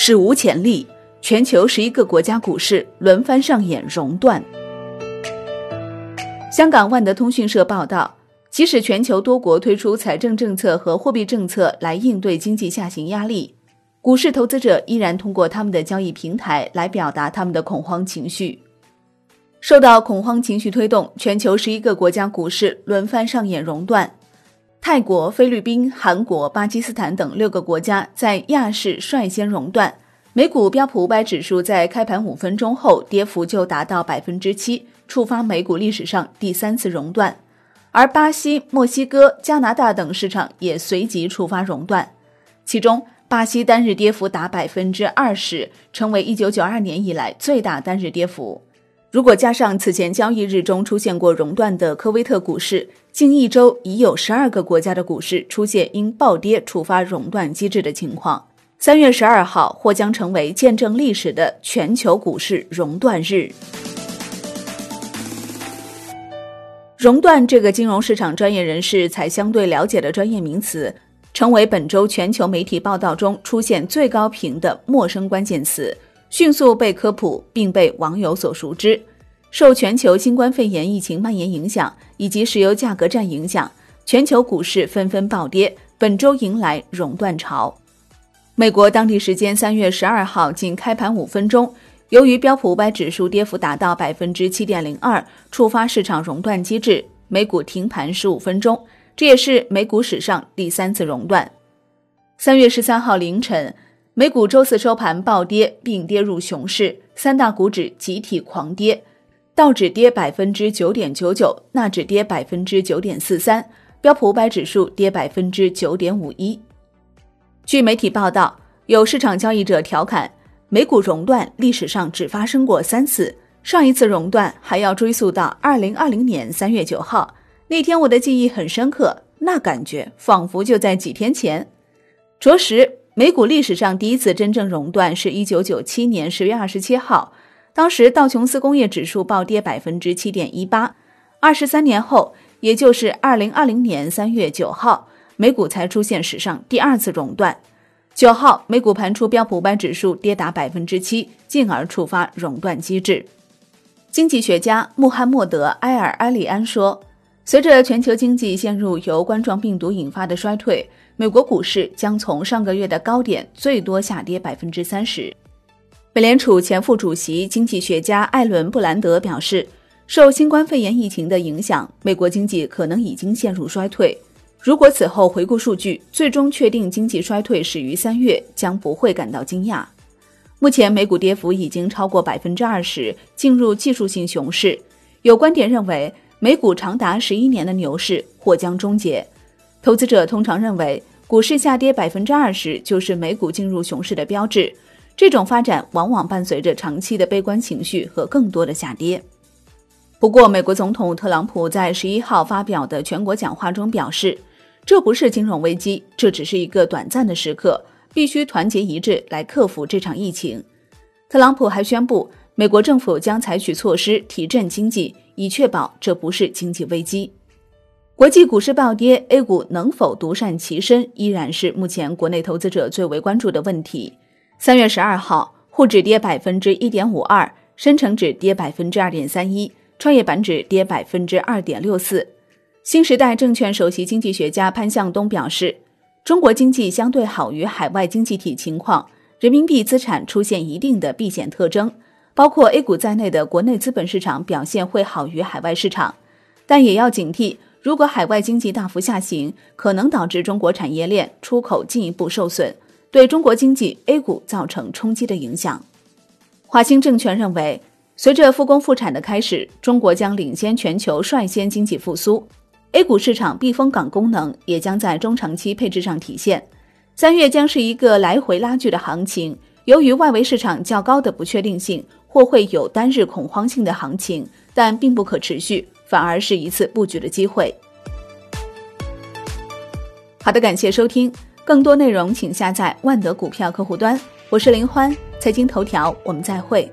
史无前例，全球十一个国家股市轮番上演熔断。香港万德通讯社报道，即使全球多国推出财政政策和货币政策来应对经济下行压力，股市投资者依然通过他们的交易平台来表达他们的恐慌情绪。受到恐慌情绪推动，全球十一个国家股市轮番上演熔断。泰国、菲律宾、韩国、巴基斯坦等六个国家在亚市率先熔断。美股标普五百指数在开盘五分钟后跌幅就达到百分之七，触发美股历史上第三次熔断。而巴西、墨西哥、加拿大等市场也随即触发熔断，其中巴西单日跌幅达百分之二十，成为一九九二年以来最大单日跌幅。如果加上此前交易日中出现过熔断的科威特股市，近一周已有十二个国家的股市出现因暴跌触发熔断机制的情况。三月十二号或将成为见证历史的全球股市熔断日。熔断这个金融市场专业人士才相对了解的专业名词，成为本周全球媒体报道中出现最高频的陌生关键词。迅速被科普，并被网友所熟知。受全球新冠肺炎疫情蔓延影响，以及石油价格战影响，全球股市纷纷暴跌，本周迎来熔断潮。美国当地时间三月十二号，仅开盘五分钟，由于标普五百指数跌幅达到百分之七点零二，触发市场熔断机制，美股停盘十五分钟，这也是美股史上第三次熔断。三月十三号凌晨。美股周四收盘暴跌，并跌入熊市，三大股指集体狂跌，道指跌百分之九点九九，纳指跌百分之九点四三，标普五百指数跌百分之九点五一。据媒体报道，有市场交易者调侃，美股熔断历史上只发生过三次，上一次熔断还要追溯到二零二零年三月九号，那天我的记忆很深刻，那感觉仿佛就在几天前，着实。美股历史上第一次真正熔断是一九九七年十月二十七号，当时道琼斯工业指数暴跌百分之七点一八。二十三年后，也就是二零二零年三月九号，美股才出现史上第二次熔断。九号，美股盘出标普五百指数跌达百分之七，进而触发熔断机制。经济学家穆罕默德·埃尔埃里安说：“随着全球经济陷入由冠状病毒引发的衰退。”美国股市将从上个月的高点最多下跌百分之三十。美联储前副主席、经济学家艾伦·布兰德表示，受新冠肺炎疫情的影响，美国经济可能已经陷入衰退。如果此后回顾数据，最终确定经济衰退始于三月，将不会感到惊讶。目前美股跌幅已经超过百分之二十，进入技术性熊市。有观点认为，美股长达十一年的牛市或将终结。投资者通常认为，股市下跌百分之二十就是美股进入熊市的标志。这种发展往往伴随着长期的悲观情绪和更多的下跌。不过，美国总统特朗普在十一号发表的全国讲话中表示，这不是金融危机，这只是一个短暂的时刻，必须团结一致来克服这场疫情。特朗普还宣布，美国政府将采取措施提振经济，以确保这不是经济危机。国际股市暴跌，A 股能否独善其身，依然是目前国内投资者最为关注的问题。三月十二号，沪指跌百分之一点五二，深成指跌百分之二点三一，创业板指跌百分之二点六四。新时代证券首席经济学家潘向东表示，中国经济相对好于海外经济体情况，人民币资产出现一定的避险特征，包括 A 股在内的国内资本市场表现会好于海外市场，但也要警惕。如果海外经济大幅下行，可能导致中国产业链出口进一步受损，对中国经济 A 股造成冲击的影响。华兴证券认为，随着复工复产的开始，中国将领先全球率先经济复苏，A 股市场避风港功能也将在中长期配置上体现。三月将是一个来回拉锯的行情，由于外围市场较高的不确定性，或会有单日恐慌性的行情，但并不可持续。反而是一次布局的机会。好的，感谢收听，更多内容请下载万德股票客户端。我是林欢，财经头条，我们再会。